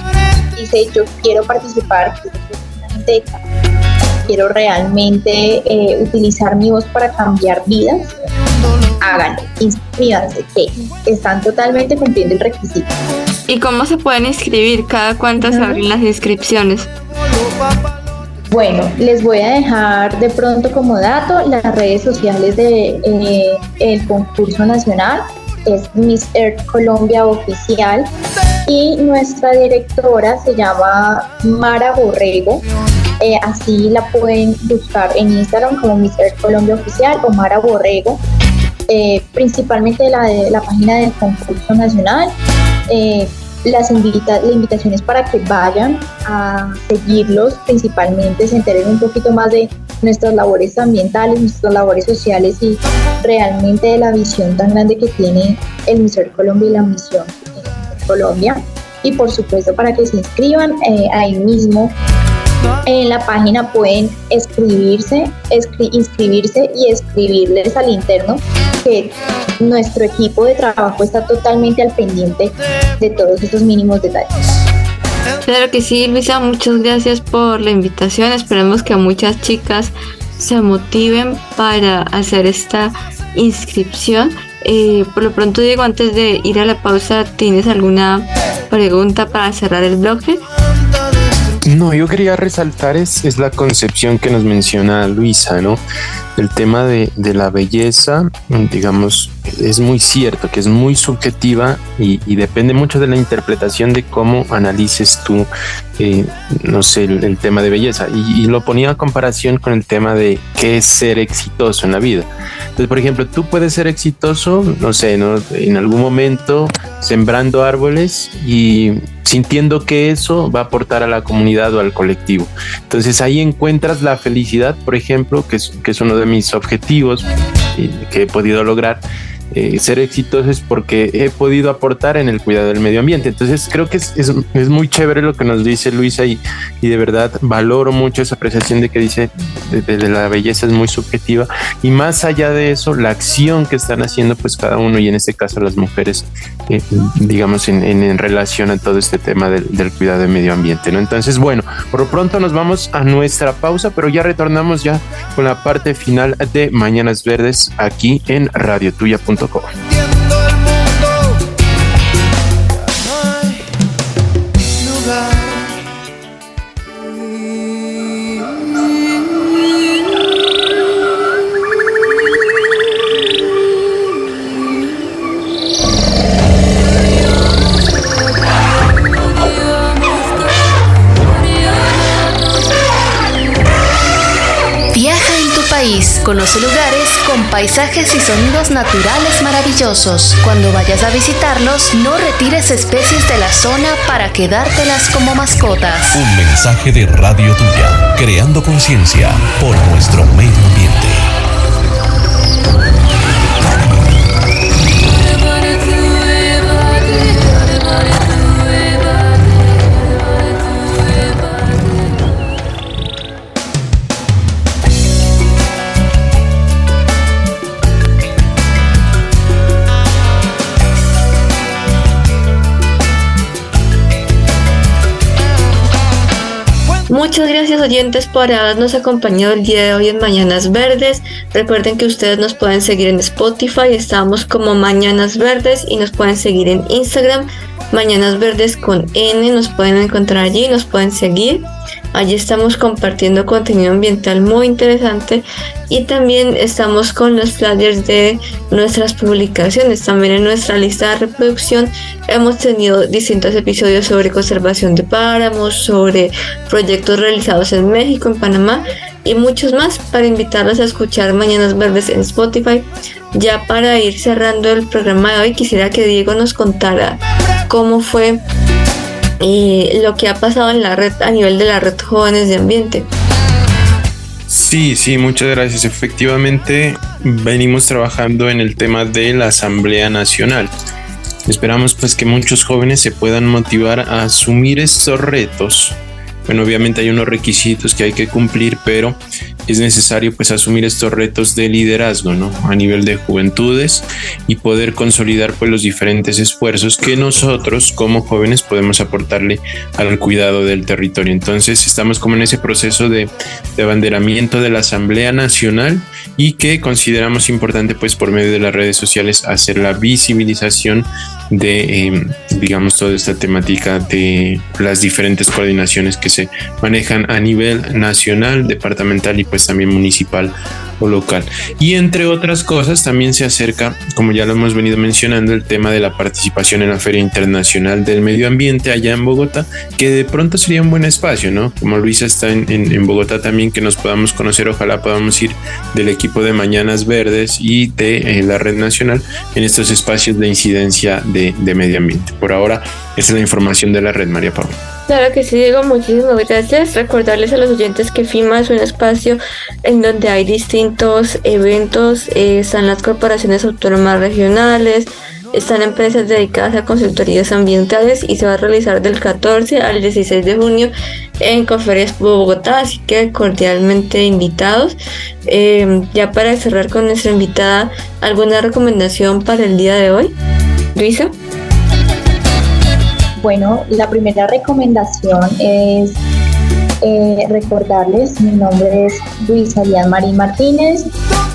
dice yo quiero participar, quiero realmente eh, utilizar mi voz para cambiar vidas, háganlo, inscríbanse, que están totalmente cumpliendo el requisito. ¿Y cómo se pueden inscribir? ¿Cada cuánto se abren las inscripciones? Bueno, les voy a dejar de pronto como dato las redes sociales del de, eh, el concurso nacional. Es Miss Earth Colombia Oficial y nuestra directora se llama Mara Borrego. Eh, así la pueden buscar en Instagram como Miss Earth Colombia Oficial o Mara Borrego. Eh, principalmente la, de, la página del concurso nacional las invita, la invitación es para que vayan a seguirlos, principalmente se enteren un poquito más de nuestras labores ambientales, nuestras labores sociales y realmente de la visión tan grande que tiene el Mister Colombia y la misión en Colombia. Y por supuesto para que se inscriban eh, ahí mismo en la página pueden escribirse, inscribirse y escribirles al interno que nuestro equipo de trabajo está totalmente al pendiente de todos esos mínimos detalles. Claro que sí, Luisa, muchas gracias por la invitación. Esperemos que muchas chicas se motiven para hacer esta inscripción. Eh, por lo pronto, Diego, antes de ir a la pausa, ¿tienes alguna pregunta para cerrar el bloque? No, yo quería resaltar es, es la concepción que nos menciona Luisa, ¿no? El tema de, de la belleza, digamos, es muy cierto que es muy subjetiva y, depende mucho de la interpretación de cómo analices tú, eh, no sé, el, tema de belleza. Y, lo ponía a comparación con el tema de qué es ser exitoso en la vida. Entonces, por ejemplo, tú puedes ser exitoso, no sé, ¿no? en algún momento sembrando árboles y sintiendo que eso va a aportar a la comunidad o al colectivo. Entonces ahí encuentras la felicidad, por ejemplo, que es, que es uno de mis objetivos eh, que he podido lograr eh, ser exitoso es porque he podido aportar en el cuidado del medio ambiente. Entonces creo que es, es, muy chévere lo que nos dice Luisa y, y, de verdad valoro mucho esa apreciación de que dice de, la belleza es muy subjetiva y más allá de eso la acción que están haciendo pues cada uno y en este caso las mujeres eh, digamos en, en, relación a todo este tema del, del, cuidado del medio ambiente. ¿no? Entonces bueno, por lo pronto nos vamos a nuestra pausa pero ya retornamos ya con la parte final de Mañanas Verdes aquí en radiotuya.com Entiendo mundo. No hay lugar. Conoce lugares con paisajes y sonidos naturales maravillosos. Cuando vayas a visitarlos, no retires especies de la zona para quedártelas como mascotas. Un mensaje de Radio Tuya, creando conciencia por nuestro medio ambiente. Muchas gracias oyentes por habernos acompañado el día de hoy en Mañanas Verdes. Recuerden que ustedes nos pueden seguir en Spotify, estamos como Mañanas Verdes y nos pueden seguir en Instagram, Mañanas Verdes con N, nos pueden encontrar allí, nos pueden seguir. Allí estamos compartiendo contenido ambiental muy interesante y también estamos con los flyers de nuestras publicaciones. También en nuestra lista de reproducción hemos tenido distintos episodios sobre conservación de páramos, sobre proyectos realizados en México, en Panamá y muchos más para invitarlos a escuchar Mañanas Verdes en Spotify. Ya para ir cerrando el programa de hoy, quisiera que Diego nos contara cómo fue y lo que ha pasado en la red a nivel de la red Jóvenes de Ambiente. Sí, sí, muchas gracias. Efectivamente, venimos trabajando en el tema de la Asamblea Nacional. Esperamos pues que muchos jóvenes se puedan motivar a asumir estos retos bueno, obviamente hay unos requisitos que hay que cumplir, pero es necesario pues asumir estos retos de liderazgo, ¿no? A nivel de juventudes y poder consolidar pues los diferentes esfuerzos que nosotros como jóvenes podemos aportarle al cuidado del territorio. Entonces estamos como en ese proceso de, de abanderamiento de la Asamblea Nacional y que consideramos importante pues por medio de las redes sociales hacer la visibilización de, em, digamos, toda esta temática de las diferentes coordinaciones que se manejan a nivel nacional, departamental y pues también municipal o local. Y entre otras cosas, también se acerca, como ya lo hemos venido mencionando, el tema de la participación en la Feria Internacional del Medio Ambiente allá en Bogotá, que de pronto sería un buen espacio, ¿no? Como Luisa está en, en, Bogotá también, que nos podamos conocer, ojalá podamos ir del equipo de Mañanas Verdes y de eh, la Red Nacional en estos espacios de incidencia de, de medio ambiente. Por ahora, esa es la información de la red, María Paula. Claro que sí, digo muchísimas gracias. Recordarles a los oyentes que FIMA es un espacio en donde hay distintos eventos, eh, están las corporaciones autónomas regionales, están empresas dedicadas a consultorías ambientales y se va a realizar del 14 al 16 de junio en Conferencia Bogotá, así que cordialmente invitados. Eh, ya para cerrar con nuestra invitada, ¿alguna recomendación para el día de hoy? Luisa. Bueno, la primera recomendación es eh, recordarles, mi nombre es Luisa Alián Marín Martínez,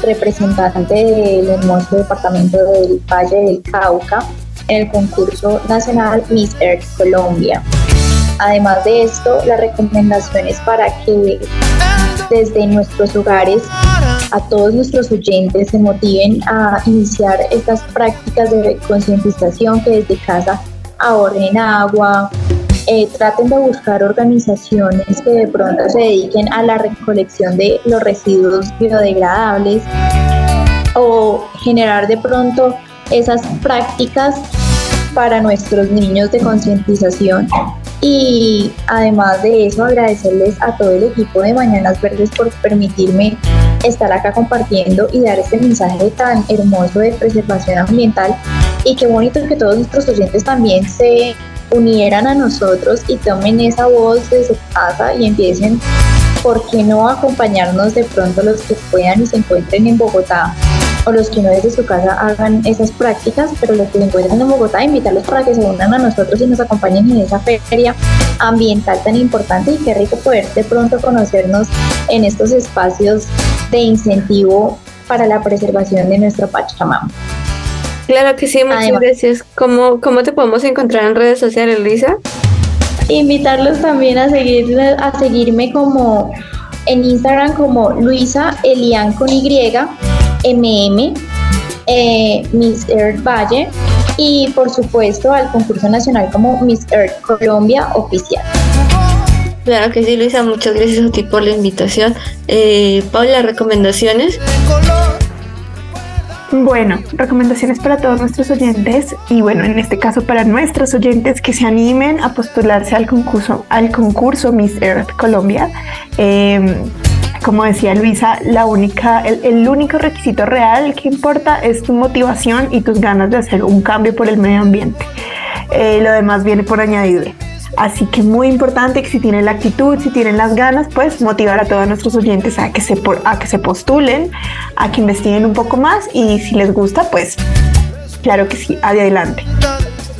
representante del hermoso departamento del Valle del Cauca en el concurso nacional Miss Earth Colombia. además de esto, las recomendaciones para que desde nuestros hogares a todos nuestros oyentes se motiven a iniciar estas prácticas de concientización que desde casa ahorren agua, eh, traten de buscar organizaciones que de pronto se dediquen a la recolección de los residuos biodegradables o generar de pronto esas prácticas para nuestros niños de concientización. Y además de eso agradecerles a todo el equipo de Mañanas Verdes por permitirme estar acá compartiendo y dar este mensaje tan hermoso de preservación ambiental y qué bonito que todos nuestros oyentes también se unieran a nosotros y tomen esa voz de su casa y empiecen, ¿por qué no acompañarnos de pronto los que puedan y se encuentren en Bogotá? o los que no desde su casa hagan esas prácticas, pero los que se encuentran en Bogotá, invitarlos para que se unan a nosotros y nos acompañen en esa feria ambiental tan importante y qué rico poder de pronto conocernos en estos espacios de incentivo para la preservación de nuestro Pachamama. Claro que sí, muchas gracias. ¿Cómo, ¿Cómo te podemos encontrar en redes sociales, Luisa? Invitarlos también a, seguir, a seguirme como en Instagram como Luisa Elian con Y MM, eh, Miss Earth Valle y por supuesto al concurso nacional como Miss Earth Colombia oficial. Claro que sí, Luisa, muchas gracias a ti por la invitación. Eh, Paula, ¿recomendaciones? Bueno, recomendaciones para todos nuestros oyentes y bueno, en este caso para nuestros oyentes que se animen a postularse al concurso, al concurso Miss Earth Colombia. Eh, como decía Luisa, la única, el, único requisito real que importa es tu motivación y tus ganas de hacer un cambio por el medio ambiente. Eh, lo demás viene por añadirle. Así que muy importante que si tienen la actitud, si tienen las ganas, pues motivar a todos nuestros oyentes a que se, a que se postulen, a que investiguen un poco más y si les gusta, pues claro que sí, adelante.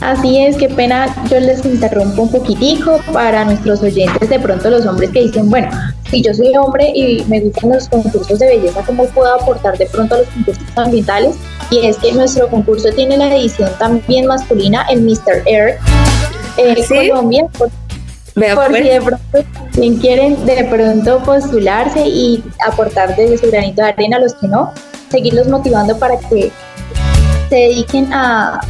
Así es, qué pena, yo les interrumpo un poquitico para nuestros oyentes, de pronto los hombres que dicen, bueno, si yo soy hombre y me gustan los concursos de belleza, ¿cómo puedo aportar de pronto a los concursos ambientales? Y es que nuestro concurso tiene la edición también masculina, el Mr. Air eh, Colombia. Por, Vea, por si de pronto quieren de pronto postularse y aportar desde su granito de arena a los que no, seguirlos motivando para que se dediquen a,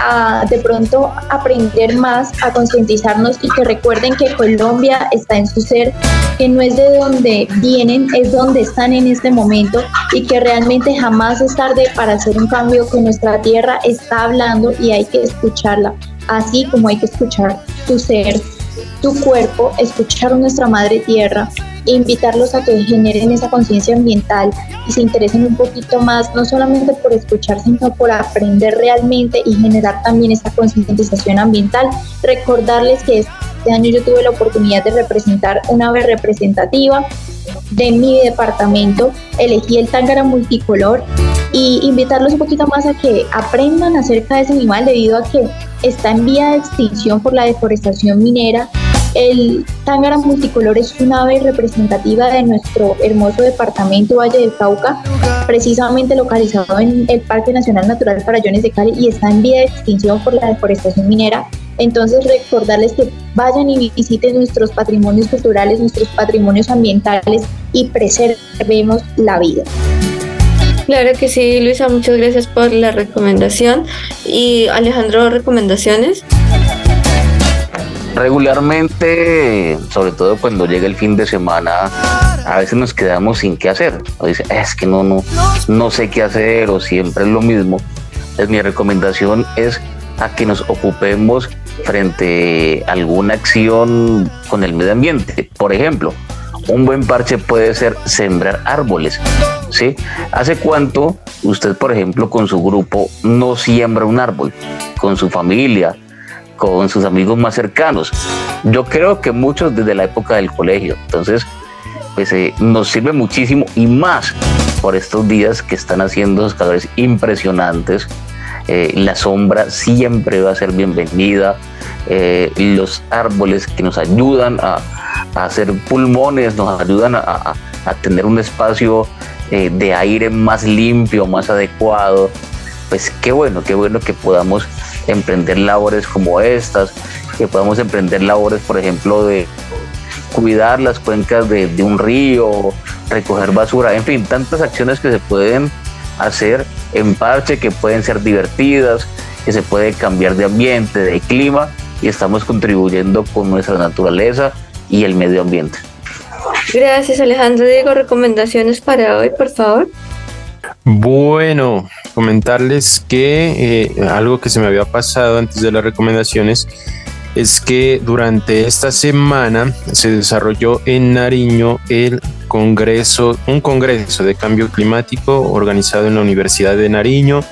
a de pronto aprender más, a concientizarnos y que recuerden que Colombia está en su ser, que no es de donde vienen, es donde están en este momento y que realmente jamás es tarde para hacer un cambio que nuestra tierra. Está hablando y hay que escucharla, así como hay que escuchar tu ser, tu cuerpo, escuchar nuestra madre tierra e invitarlos a que generen esa conciencia ambiental y se interesen un poquito más, no solamente por escuchar, sino por aprender realmente y generar también esta concientización ambiental. Recordarles que este año yo tuve la oportunidad de representar una ave representativa de mi departamento, elegí el tángara multicolor y invitarlos un poquito más a que aprendan acerca de ese animal debido a que está en vía de extinción por la deforestación minera el tángara multicolor es un ave representativa de nuestro hermoso departamento Valle del Cauca, precisamente localizado en el Parque Nacional Natural Farallones de Cali y está en vía de extinción por la deforestación minera. Entonces recordarles que vayan y visiten nuestros patrimonios culturales, nuestros patrimonios ambientales y preservemos la vida. Claro que sí, Luisa, muchas gracias por la recomendación. Y Alejandro, ¿recomendaciones? regularmente, sobre todo cuando llega el fin de semana, a veces nos quedamos sin qué hacer. O dice, es que no, no, no sé qué hacer o siempre es lo mismo. Mi recomendación es a que nos ocupemos frente a alguna acción con el medio ambiente. Por ejemplo, un buen parche puede ser sembrar árboles. ¿Hace cuánto usted, por ejemplo, con su grupo no siembra un árbol? Con su familia, con sus amigos más cercanos. Yo creo que muchos desde la época del colegio. Entonces, pues eh, nos sirve muchísimo y más por estos días que están haciendo los calores impresionantes. Eh, la sombra siempre va a ser bienvenida. Eh, los árboles que nos ayudan a, hacer pulmones, nos ayudan a tener un espacio de aire más limpio, más adecuado. Pues qué bueno, qué bueno que podamos emprender labores como estas, que podamos emprender labores, por ejemplo, de cuidar las cuencas de, de un río, recoger basura, en fin, tantas acciones que se pueden hacer en parche, que pueden ser divertidas, que se puede cambiar de ambiente, de clima, y estamos contribuyendo con nuestra naturaleza y el medio ambiente. Gracias Alejandro. Diego, recomendaciones para hoy, por favor. Bueno, comentarles que eh, algo que se me había pasado antes de las recomendaciones es que durante esta semana se desarrolló en Nariño el congreso, un congreso de cambio climático organizado en la Universidad de Nariño,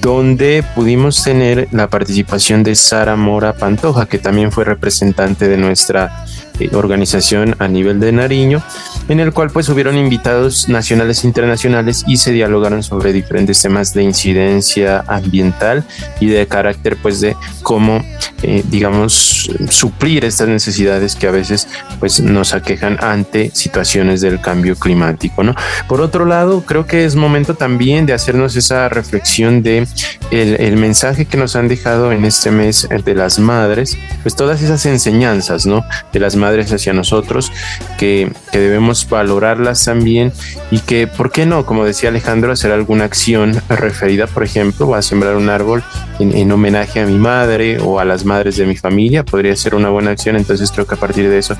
donde pudimos tener la participación de Sara Mora Pantoja, que también fue representante de nuestra eh, organización a nivel de Nariño, en el cual pues hubieron invitados nacionales e internacionales y se dialogaron sobre diferentes temas de incidencia ambiental y de carácter pues de cómo eh, digamos suplir estas necesidades que a veces pues nos aquejan ante situaciones del cambio climático, ¿no? Por otro lado, creo que es momento también de hacernos esa reflexión de el, el mensaje que nos han dejado en este mes de las madres, pues todas esas enseñanzas, ¿no? De las hacia nosotros, que, que debemos valorarlas también y que, ¿por qué no? Como decía Alejandro, hacer alguna acción referida, por ejemplo, a sembrar un árbol en, en homenaje a mi madre o a las madres de mi familia, podría ser una buena acción, entonces creo que a partir de eso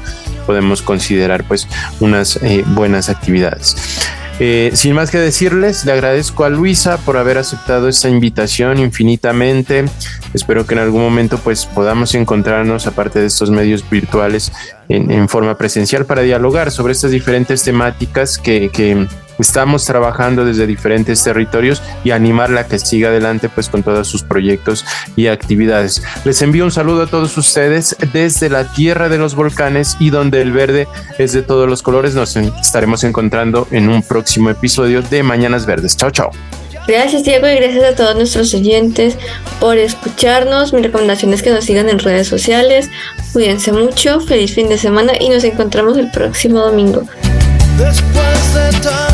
podemos considerar pues unas eh, buenas actividades. Eh, sin más que decirles, le agradezco a Luisa por haber aceptado esta invitación infinitamente. Espero que en algún momento pues podamos encontrarnos, aparte de estos medios virtuales, en, en forma presencial para dialogar sobre estas diferentes temáticas que, que estamos trabajando desde diferentes territorios y animarla a que siga adelante pues con todos sus proyectos y actividades. Les envío un saludo a todos ustedes desde la tierra de los volcanes y donde el verde es de todos los colores. Nos estaremos encontrando en un próximo episodio de Mañanas Verdes. Chao, chao. Gracias Diego y gracias a todos nuestros oyentes por escucharnos. Mi recomendación es que nos sigan en redes sociales. Cuídense mucho, feliz fin de semana y nos encontramos el próximo domingo. Después de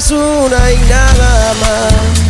Es una y nada más.